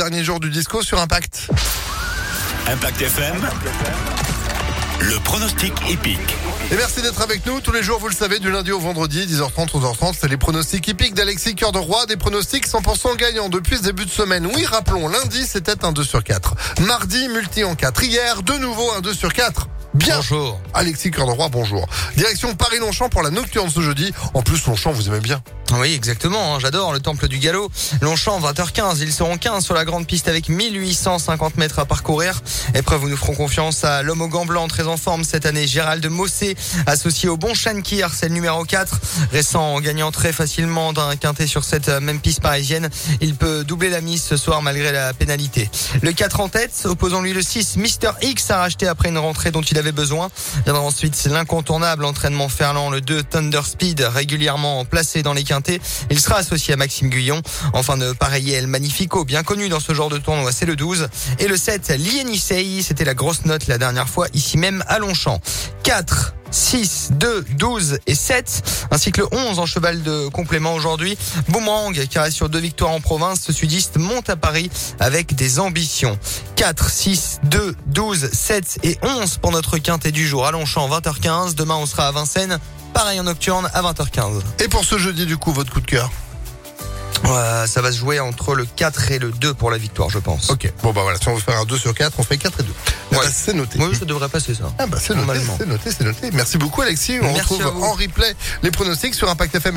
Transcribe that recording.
dernier jour du disco sur Impact. Impact FM. Le pronostic épique. Et merci d'être avec nous tous les jours, vous le savez, du lundi au vendredi, 10h30, 11h30. C'est les pronostics hippiques d'Alexis Cœur de Roi, des pronostics 100% gagnants depuis ce début de semaine. Oui, rappelons, lundi, c'était un 2 sur 4. Mardi, multi en 4. Hier, de nouveau un 2 sur 4. Bien. Bonjour. Alexis Cœur de Roi, bonjour. Direction Paris-Longchamp pour la nocturne ce jeudi. En plus, Longchamp, vous aimez bien. Oui, exactement. hein, J'adore le temple du galop. Longchamp, 20h15. Ils seront 15 sur la grande piste avec 1850 mètres à parcourir. Épreuve où nous ferons confiance à l'homme au gant blanc, très en forme cette année. Gérald Mossé, associé au bon Shankir, c'est le numéro 4. Récent gagnant très facilement d'un quintet sur cette euh, même piste parisienne. Il peut doubler la mise ce soir malgré la pénalité. Le 4 en tête, opposons-lui le 6. Mister X a racheté après une rentrée dont il avait besoin. Viendra ensuite l'incontournable entraînement Ferland, le 2 Thunder Speed, régulièrement placé dans les quintets. Il sera associé à Maxime Guyon. Enfin de pareil El Magnifico, bien connu dans ce genre de tournoi, c'est le 12. Et le 7, Lienisei, c'était la grosse note la dernière fois, ici même à Longchamp. 4, 6, 2, 12 et 7, ainsi que le 11 en cheval de complément aujourd'hui. Boomerang, qui reste sur deux victoires en province, ce sudiste monte à Paris avec des ambitions. 4, 6, 2, 12, 7 et 11 pour notre quintet du jour à Longchamp, 20h15. Demain, on sera à Vincennes. Pareil en nocturne à 20h15. Et pour ce jeudi, du coup, votre coup de cœur? Euh, ça va se jouer entre le 4 et le 2 pour la victoire, je pense. Ok. Bon, bah voilà, si on veut faire un 2 sur 4, on fait 4 et 2. Ah Ouais. bah, c'est noté. Oui, ça devrait passer ça. Ah bah c'est noté, c'est noté, c'est noté. Merci beaucoup Alexis. On Merci retrouve en replay les pronostics sur Impact FM.